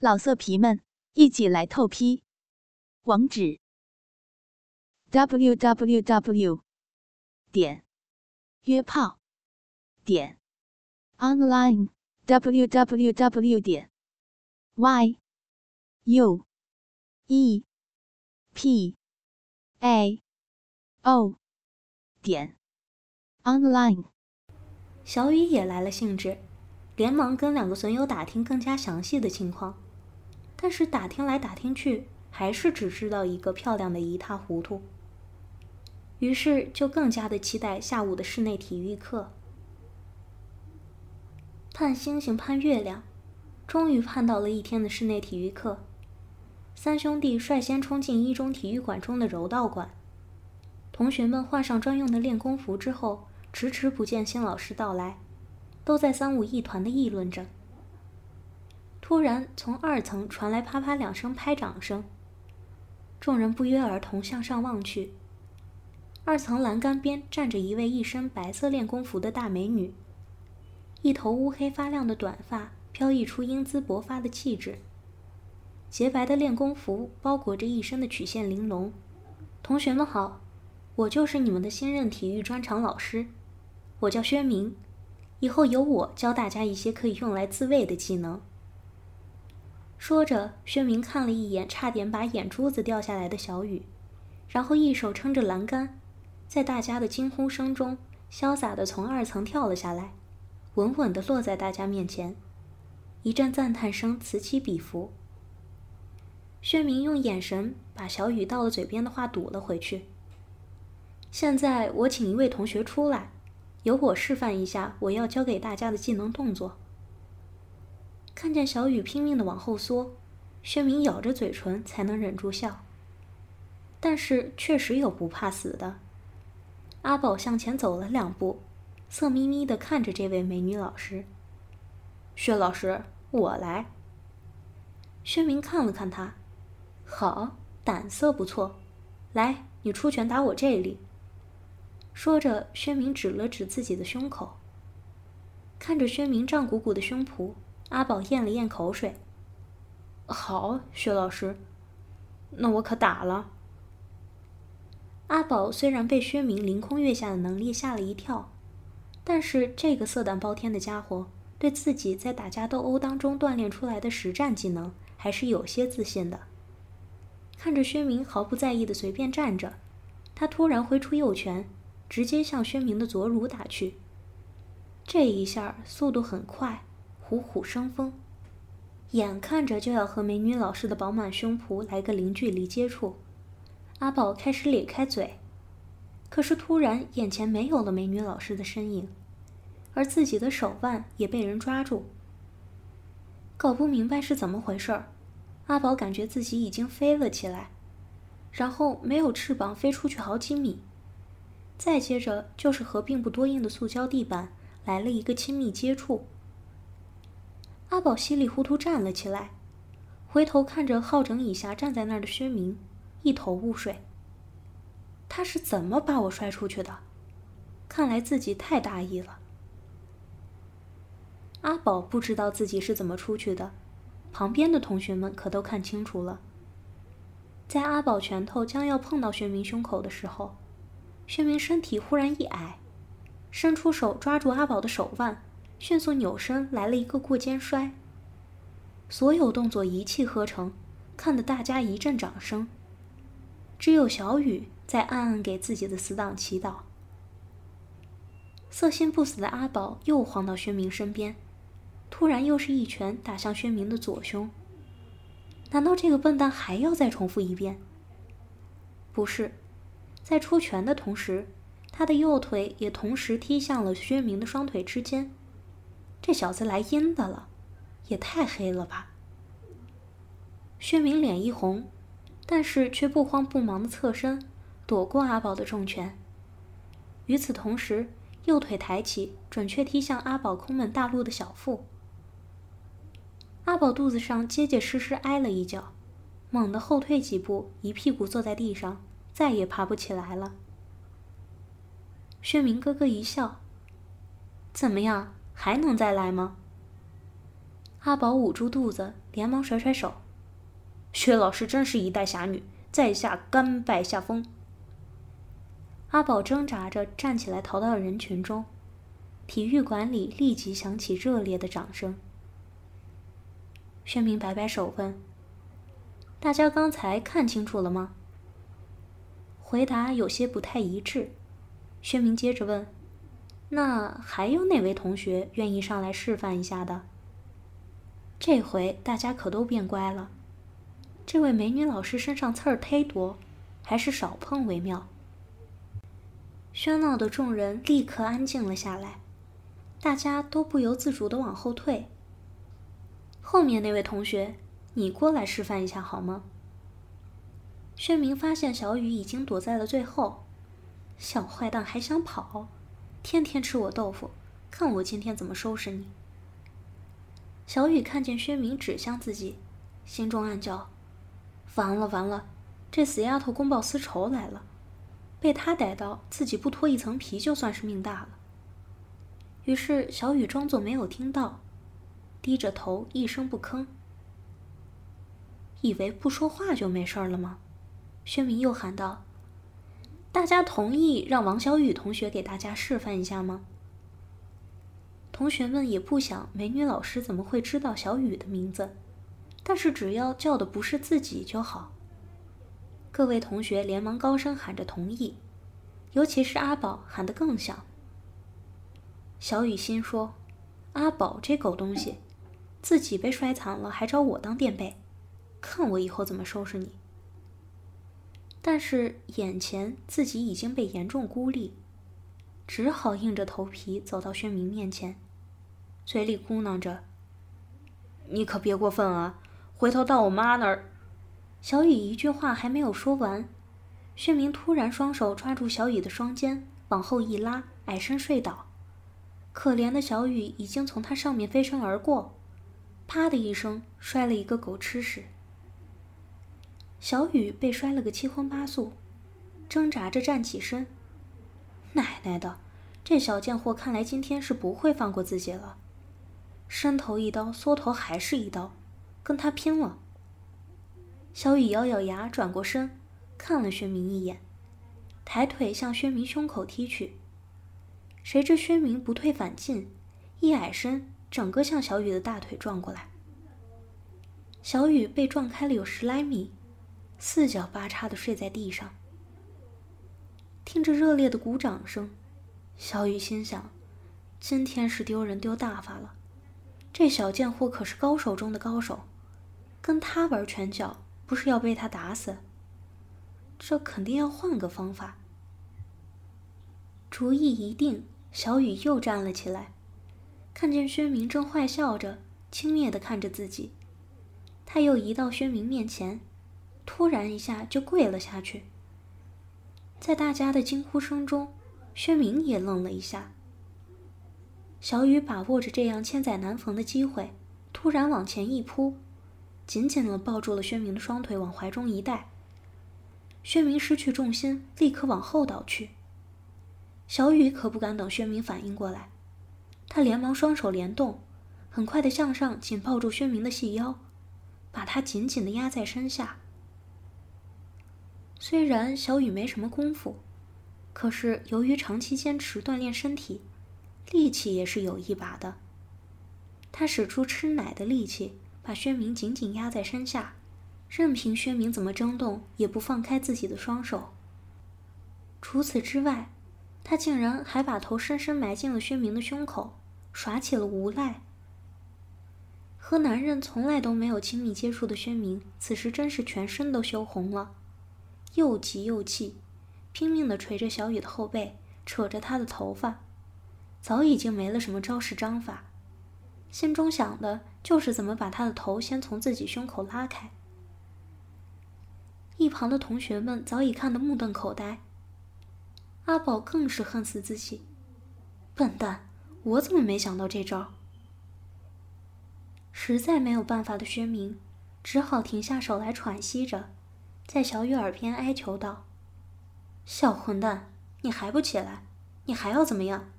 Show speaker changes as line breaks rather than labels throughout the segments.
老色皮们，一起来透批！网址：w w w 点约炮点 online w w w 点 y u e p a o 点 online。
小雨也来了兴致，连忙跟两个损友打听更加详细的情况。但是打听来打听去，还是只知道一个漂亮的一塌糊涂。于是就更加的期待下午的室内体育课。盼星星盼月亮，终于盼到了一天的室内体育课。三兄弟率先冲进一中体育馆中的柔道馆。同学们换上专用的练功服之后，迟迟不见新老师到来，都在三五一团的议论着。突然，从二层传来啪啪两声拍掌声。众人不约而同向上望去，二层栏杆边站着一位一身白色练功服的大美女，一头乌黑发亮的短发飘逸出英姿勃发的气质。洁白的练功服包裹着一身的曲线玲珑。同学们好，我就是你们的新任体育专场老师，我叫薛明，以后由我教大家一些可以用来自卫的技能。说着，薛明看了一眼差点把眼珠子掉下来的小雨，然后一手撑着栏杆，在大家的惊呼声中，潇洒地从二层跳了下来，稳稳地落在大家面前。一阵赞叹声此起彼伏。薛明用眼神把小雨到了嘴边的话堵了回去。现在我请一位同学出来，由我示范一下我要教给大家的技能动作。看见小雨拼命的往后缩，薛明咬着嘴唇才能忍住笑。但是确实有不怕死的。阿宝向前走了两步，色眯眯的看着这位美女老师。薛老师，我来。薛明看了看他，好，胆色不错。来，你出拳打我这里。说着，薛明指了指自己的胸口。看着薛明胀鼓鼓的胸脯。阿宝咽了咽口水。好，薛老师，那我可打了。阿宝虽然被薛明凌空跃下的能力吓了一跳，但是这个色胆包天的家伙对自己在打架斗殴当中锻炼出来的实战技能还是有些自信的。看着薛明毫不在意的随便站着，他突然挥出右拳，直接向薛明的左乳打去。这一下速度很快。虎虎生风，眼看着就要和美女老师的饱满胸脯来个零距离接触，阿宝开始咧开嘴，可是突然眼前没有了美女老师的身影，而自己的手腕也被人抓住。搞不明白是怎么回事儿，阿宝感觉自己已经飞了起来，然后没有翅膀飞出去好几米，再接着就是和并不多硬的塑胶地板来了一个亲密接触。阿宝稀里糊涂站了起来，回头看着好整以暇站在那儿的薛明，一头雾水。他是怎么把我摔出去的？看来自己太大意了。阿宝不知道自己是怎么出去的，旁边的同学们可都看清楚了。在阿宝拳头将要碰到薛明胸口的时候，薛明身体忽然一矮，伸出手抓住阿宝的手腕。迅速扭身来了一个过肩摔，所有动作一气呵成，看得大家一阵掌声。只有小雨在暗暗给自己的死党祈祷。色心不死的阿宝又晃到薛明身边，突然又是一拳打向薛明的左胸。难道这个笨蛋还要再重复一遍？不是，在出拳的同时，他的右腿也同时踢向了薛明的双腿之间。这小子来阴的了，也太黑了吧！薛明脸一红，但是却不慌不忙的侧身躲过阿宝的重拳。与此同时，右腿抬起，准确踢向阿宝空门大陆的小腹。阿宝肚子上结结实实挨了一脚，猛地后退几步，一屁股坐在地上，再也爬不起来了。薛明咯咯一笑：“怎么样？”还能再来吗？阿宝捂住肚子，连忙甩甩手。薛老师真是一代侠女，在下甘拜下风。阿宝挣扎着站起来，逃到人群中。体育馆里立即响起热烈的掌声。薛明摆摆手问：“大家刚才看清楚了吗？”回答有些不太一致。薛明接着问：“那还有哪位同学愿意上来示范一下的？”这回大家可都变乖了。这位美女老师身上刺儿忒多，还是少碰为妙。喧闹的众人立刻安静了下来。大家都不由自主的往后退。后面那位同学，你过来示范一下好吗？宣明发现小雨已经躲在了最后，小坏蛋还想跑，天天吃我豆腐，看我今天怎么收拾你！小雨看见薛明指向自己，心中暗叫：完了完了，这死丫头公报私仇来了，被他逮到，自己不脱一层皮就算是命大了。于是，小雨装作没有听到，低着头一声不吭。以为不说话就没事了吗？薛明又喊道：“大家同意让王小雨同学给大家示范一下吗？”同学们也不想美女老师怎么会知道小雨的名字，但是只要叫的不是自己就好。各位同学连忙高声喊着同意，尤其是阿宝喊得更响。小雨心说：“阿宝这狗东西，自己被摔惨了，还找我当垫背，看我以后怎么收拾你。”但是眼前自己已经被严重孤立，只好硬着头皮走到宣明面前，嘴里咕囔着：“你可别过分啊，回头到我妈那儿。”小雨一句话还没有说完，宣明突然双手抓住小雨的双肩，往后一拉，矮身睡倒。可怜的小雨已经从他上面飞身而过，啪的一声摔了一个狗吃屎。小雨被摔了个七荤八素，挣扎着站起身。奶奶的，这小贱货看来今天是不会放过自己了。伸头一刀，缩头还是一刀，跟他拼了！小雨咬咬牙，转过身，看了薛明一眼，抬腿向薛明胸口踢去。谁知薛明不退反进，一矮身，整个向小雨的大腿撞过来。小雨被撞开了有十来米，四脚八叉的睡在地上。听着热烈的鼓掌声，小雨心想：今天是丢人丢大发了。这小贱货可是高手中的高手，跟他玩拳脚，不是要被他打死？这肯定要换个方法。主意一定。小雨又站了起来，看见薛明正坏笑着，轻蔑的看着自己，他又移到薛明面前，突然一下就跪了下去。在大家的惊呼声中，薛明也愣了一下。小雨把握着这样千载难逢的机会，突然往前一扑，紧紧地抱住了薛明的双腿，往怀中一带。薛明失去重心，立刻往后倒去。小雨可不敢等薛明反应过来，他连忙双手联动，很快的向上紧抱住薛明的细腰，把他紧紧的压在身下。虽然小雨没什么功夫，可是由于长期坚持锻炼身体，力气也是有一把的。他使出吃奶的力气，把薛明紧紧压在身下，任凭薛明怎么挣动，也不放开自己的双手。除此之外，他竟然还把头深深埋进了薛明的胸口，耍起了无赖。和男人从来都没有亲密接触的薛明，此时真是全身都羞红了，又急又气，拼命地捶着小雨的后背，扯着她的头发，早已经没了什么招式章法，心中想的就是怎么把她的头先从自己胸口拉开。一旁的同学们早已看得目瞪口呆。阿宝更是恨死自己，笨蛋！我怎么没想到这招？实在没有办法的薛明，只好停下手来喘息着，在小雨耳边哀求道：“小混蛋，你还不起来？你还要怎么样？”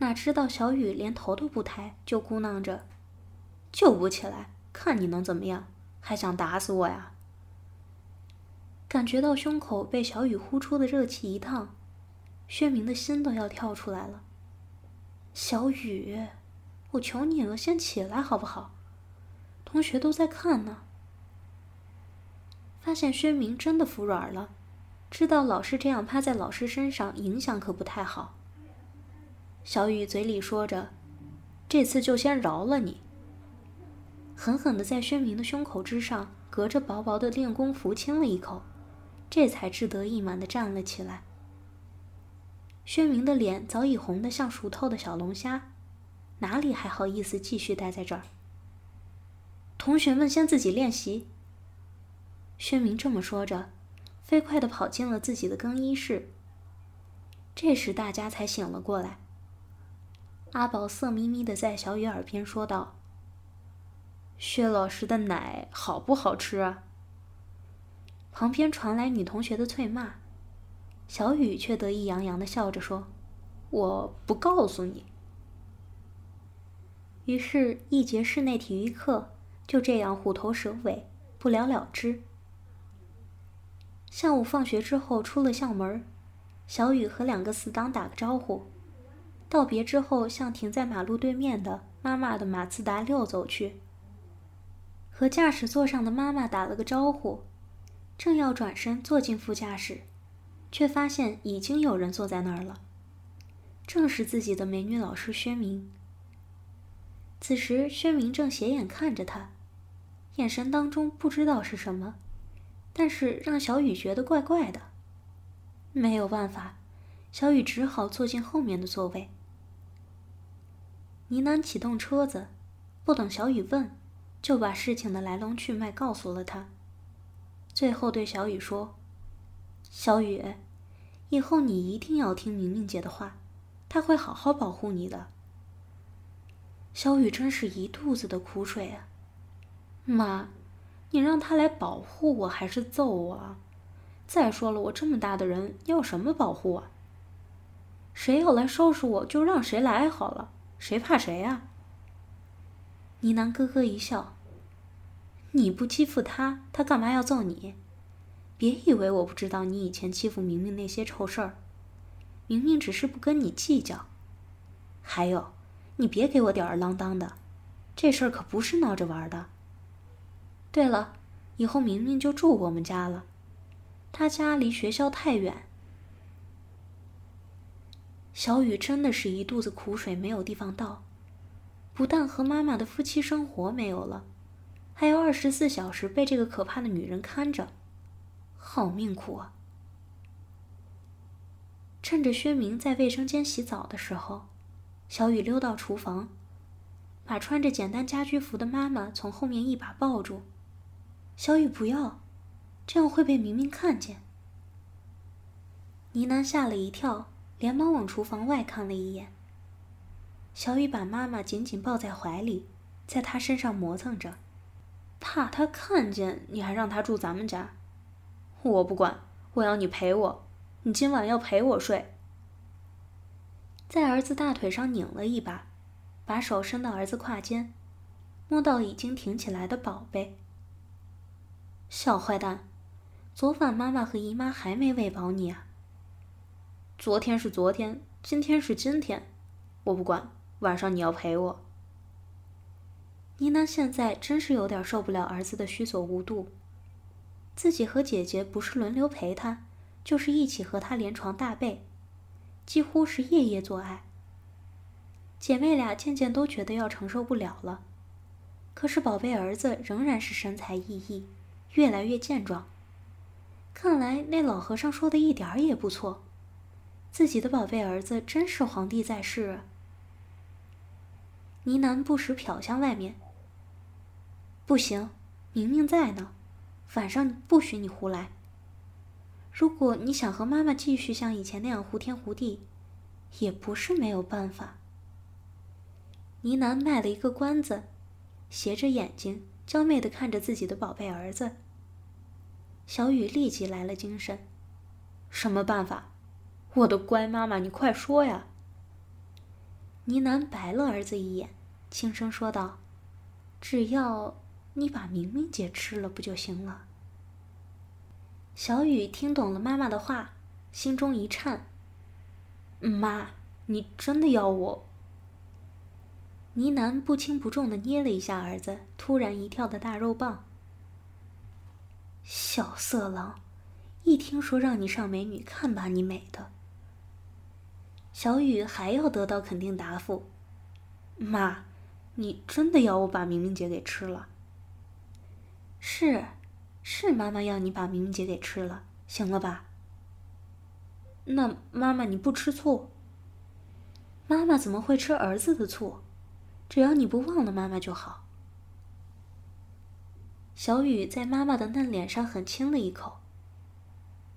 哪知道小雨连头都不抬，就咕囔着：“救不起来，看你能怎么样？还想打死我呀？感觉到胸口被小雨呼出的热气一烫，薛明的心都要跳出来了。小雨，我求你了，先起来好不好？同学都在看呢。发现薛明真的服软了，知道老师这样趴在老师身上影响可不太好。小雨嘴里说着：“这次就先饶了你。”狠狠的在薛明的胸口之上，隔着薄薄的练功服亲了一口，这才志得意满的站了起来。薛明的脸早已红得像熟透的小龙虾，哪里还好意思继续待在这儿？同学们先自己练习。薛明这么说着，飞快的跑进了自己的更衣室。这时大家才醒了过来。阿宝色眯眯的在小雨耳边说道：“薛老师的奶好不好吃啊？”旁边传来女同学的脆骂，小雨却得意洋洋的笑着说：“我不告诉你。”于是，一节室内体育课就这样虎头蛇尾，不了了之。下午放学之后出了校门，小雨和两个死党打个招呼。道别之后，向停在马路对面的妈妈的马自达六走去，和驾驶座上的妈妈打了个招呼，正要转身坐进副驾驶，却发现已经有人坐在那儿了，正是自己的美女老师薛明。此时，薛明正斜眼看着他，眼神当中不知道是什么，但是让小雨觉得怪怪的。没有办法，小雨只好坐进后面的座位。呢喃启动车子，不等小雨问，就把事情的来龙去脉告诉了他。最后对小雨说：“小雨，以后你一定要听明明姐的话，她会好好保护你的。”小雨真是一肚子的苦水啊！妈，你让他来保护我还是揍我？再说了，我这么大的人要什么保护啊？谁要来收拾我就让谁来好了。谁怕谁呀？呢喃咯咯一笑。你不欺负他，他干嘛要揍你？别以为我不知道你以前欺负明明那些臭事儿，明明只是不跟你计较。还有，你别给我吊儿郎当的，这事儿可不是闹着玩的。对了，以后明明就住我们家了，他家离学校太远。小雨真的是一肚子苦水，没有地方倒。不但和妈妈的夫妻生活没有了，还要二十四小时被这个可怕的女人看着，好命苦啊！趁着薛明在卫生间洗澡的时候，小雨溜到厨房，把穿着简单家居服的妈妈从后面一把抱住。小雨不要，这样会被明明看见。呢喃吓了一跳。连忙往厨房外看了一眼。小雨把妈妈紧紧抱在怀里，在她身上磨蹭着，怕她看见你还让她住咱们家。我不管，我要你陪我，你今晚要陪我睡。在儿子大腿上拧了一把，把手伸到儿子胯间，摸到已经挺起来的宝贝。小坏蛋，昨晚妈妈和姨妈还没喂饱你啊？昨天是昨天，今天是今天，我不管。晚上你要陪我。妮娜现在真是有点受不了儿子的虚索无度。自己和姐姐不是轮流陪他，就是一起和他连床大被，几乎是夜夜做爱。姐妹俩渐渐都觉得要承受不了了。可是宝贝儿子仍然是神采奕奕，越来越健壮。看来那老和尚说的一点儿也不错。自己的宝贝儿子真是皇帝在世啊！呢喃不时瞟向外面。不行，明明在呢，晚上不许你胡来。如果你想和妈妈继续像以前那样胡天胡地，也不是没有办法。呢喃卖了一个关子，斜着眼睛，娇媚的看着自己的宝贝儿子。小雨立即来了精神，什么办法？我的乖妈妈，你快说呀！呢喃白了儿子一眼，轻声说道：“只要你把明明姐吃了不就行了？小雨听懂了妈妈的话，心中一颤。妈，你真的要我？呢喃不轻不重的捏了一下儿子突然一跳的大肉棒。小色狼，一听说让你上美女，看把你美的！小雨还要得到肯定答复。妈，你真的要我把明明姐给吃了？是，是妈妈要你把明明姐给吃了，行了吧？那妈妈你不吃醋？妈妈怎么会吃儿子的醋？只要你不忘了妈妈就好。小雨在妈妈的嫩脸上狠亲了一口。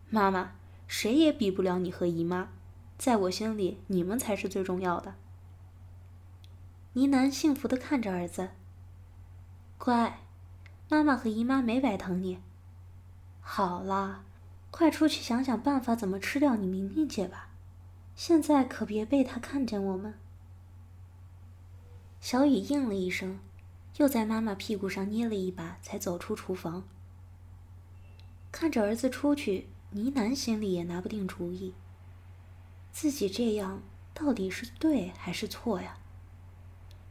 妈妈，谁也比不了你和姨妈，在我心里，你们才是最重要的。呢喃幸福的看着儿子。乖，妈妈和姨妈没白疼你。好啦，快出去想想办法，怎么吃掉你明明姐吧。现在可别被她看见我们。小雨应了一声。又在妈妈屁股上捏了一把，才走出厨房。看着儿子出去，呢喃心里也拿不定主意。自己这样到底是对还是错呀？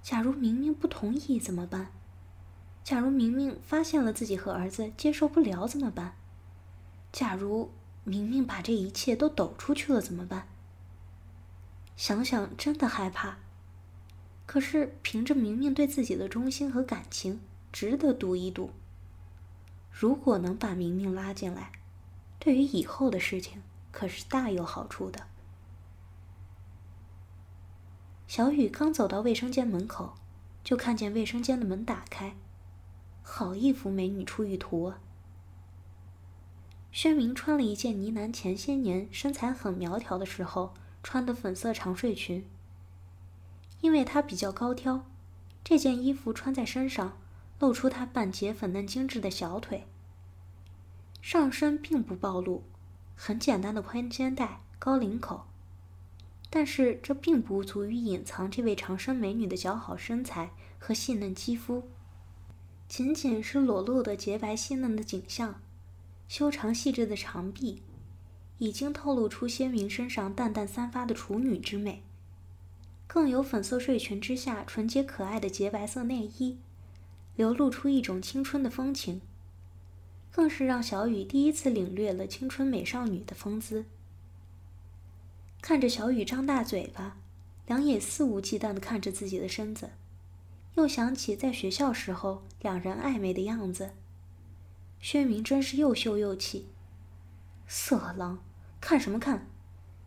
假如明明不同意怎么办？假如明明发现了自己和儿子接受不了怎么办？假如明明把这一切都抖出去了怎么办？想想真的害怕。可是，凭着明明对自己的忠心和感情，值得赌一赌。如果能把明明拉进来，对于以后的事情可是大有好处的。小雨刚走到卫生间门口，就看见卫生间的门打开，好一幅美女出浴图啊！宣明穿了一件呢喃前些年身材很苗条的时候穿的粉色长睡裙。因为她比较高挑，这件衣服穿在身上，露出她半截粉嫩精致的小腿。上身并不暴露，很简单的宽肩带、高领口，但是这并不足以隐藏这位长身美女的姣好身材和细嫩肌肤。仅仅是裸露的洁白细嫩的颈项，修长细致的长臂，已经透露出鲜明身上淡淡散发的处女之美。更有粉色睡裙之下纯洁可爱的洁白色内衣，流露出一种青春的风情，更是让小雨第一次领略了青春美少女的风姿。看着小雨张大嘴巴，两眼肆无忌惮地看着自己的身子，又想起在学校时候两人暧昧的样子，薛明真是又羞又气。色狼，看什么看？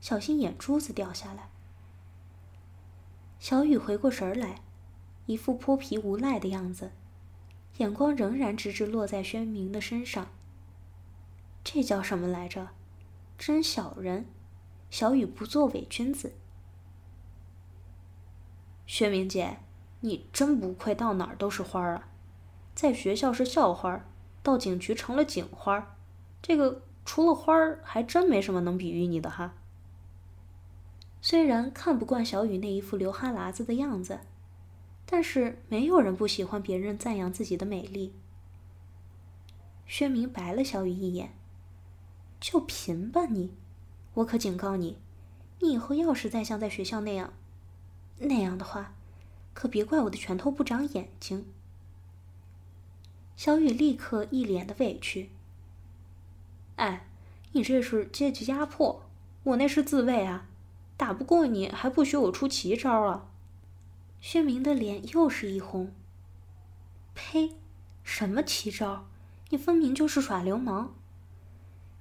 小心眼珠子掉下来。小雨回过神来，一副泼皮无赖的样子，眼光仍然直直落在宣明的身上。这叫什么来着？真小人！小雨不做伪君子。薛明姐，你真不愧到哪儿都是花儿啊！在学校是校花，到警局成了警花，这个除了花儿，还真没什么能比喻你的哈。虽然看不惯小雨那一副流哈喇子的样子，但是没有人不喜欢别人赞扬自己的美丽。薛明白了小雨一眼：“就贫吧你！我可警告你，你以后要是再像在学校那样，那样的话，可别怪我的拳头不长眼睛。”小雨立刻一脸的委屈：“哎，你这是阶级压迫，我那是自卫啊！”打不过你还不许我出奇招啊！薛明的脸又是一红。呸！什么奇招？你分明就是耍流氓。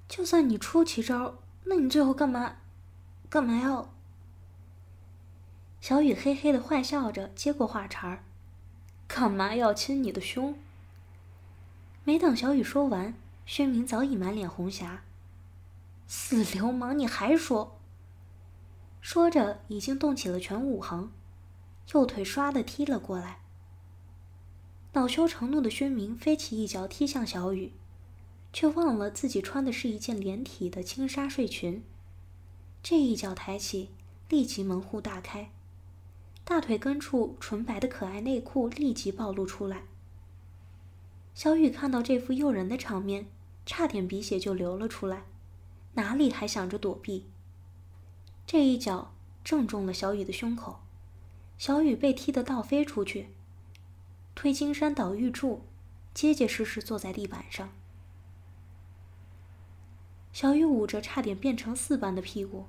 就算你出奇招，那你最后干嘛？干嘛要？小雨嘿嘿的坏笑着接过话茬儿：“干嘛要亲你的胸？”没等小雨说完，薛明早已满脸红霞。死流氓，你还说？说着，已经动起了全武行，右腿唰的踢了过来。恼羞成怒的薛明飞起一脚踢向小雨，却忘了自己穿的是一件连体的轻纱睡裙。这一脚抬起，立即门户大开，大腿根处纯白的可爱内裤立即暴露出来，小雨看到这副诱人的场面，差点鼻血就流了出来，哪里还想着躲避？这一脚正中了小雨的胸口，小雨被踢得倒飞出去，推金山倒玉柱，结结实实坐在地板上。小雨捂着差点变成四瓣的屁股，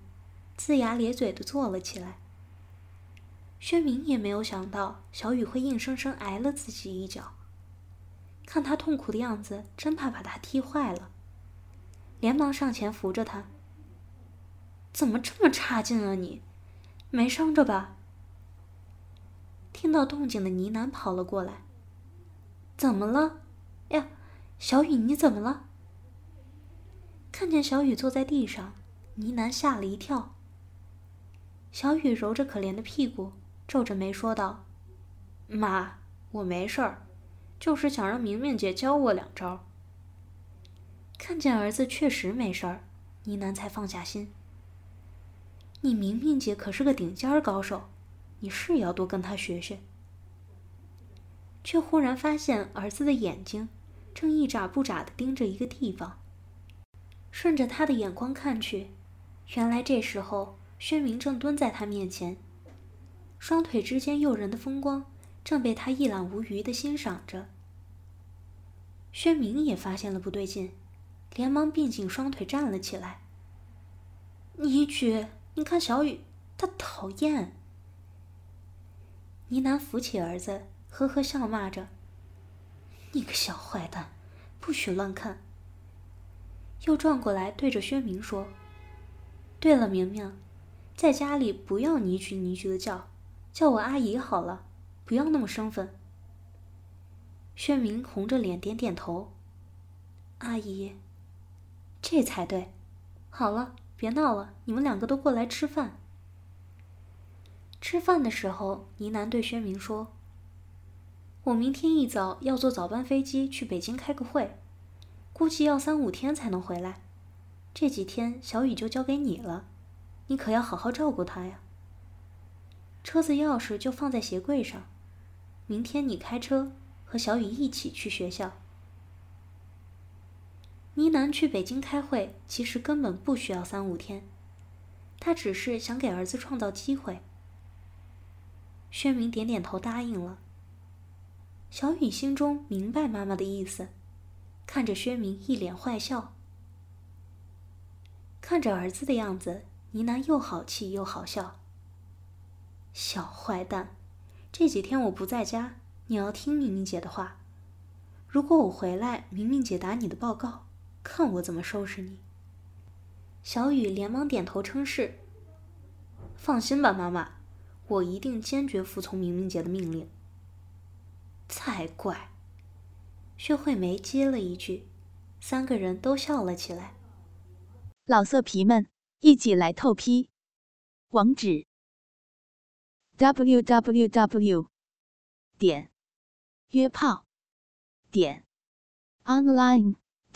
龇牙咧嘴的坐了起来。薛明也没有想到小雨会硬生生挨了自己一脚。看他痛苦的样子，真怕把他踢坏了，连忙上前扶着他。怎么这么差劲啊你？没伤着吧？听到动静的呢喃跑了过来。怎么了？呀，小雨你怎么了？看见小雨坐在地上，呢喃吓了一跳。小雨揉着可怜的屁股，皱着眉说道：“妈，我没事儿。”就是想让明明姐教我两招。看见儿子确实没事儿，呢喃才放下心。你明明姐可是个顶尖高手，你是要多跟她学学。却忽然发现儿子的眼睛正一眨不眨的盯着一个地方。顺着他的眼光看去，原来这时候薛明正蹲在他面前，双腿之间诱人的风光。正被他一览无余的欣赏着。薛明也发现了不对劲，连忙并紧双腿站了起来。倪曲，你看小雨，他讨厌。倪楠扶起儿子，呵呵笑骂着：“你个小坏蛋，不许乱看。”又转过来对着薛明说：“对了，明明，在家里不要倪曲倪曲的叫，叫我阿姨好了。”不要那么生分。薛明红着脸点点头：“阿姨，这才对。好了，别闹了，你们两个都过来吃饭。”吃饭的时候，呢喃对薛明说：“我明天一早要坐早班飞机去北京开个会，估计要三五天才能回来。这几天小雨就交给你了，你可要好好照顾她呀。车子钥匙就放在鞋柜上。”明天你开车和小雨一起去学校。呢喃去北京开会，其实根本不需要三五天，他只是想给儿子创造机会。薛明点点头答应了。小雨心中明白妈妈的意思，看着薛明一脸坏笑，看着儿子的样子，呢喃又好气又好笑。小坏蛋。这几天我不在家，你要听明明姐的话。如果我回来，明明姐打你的报告，看我怎么收拾你。小雨连忙点头称是。放心吧，妈妈，我一定坚决服从明明姐的命令。才怪！薛慧梅接了一句，三个人都笑了起来。
老色皮们，一起来透批，网址。www. 点约炮点 online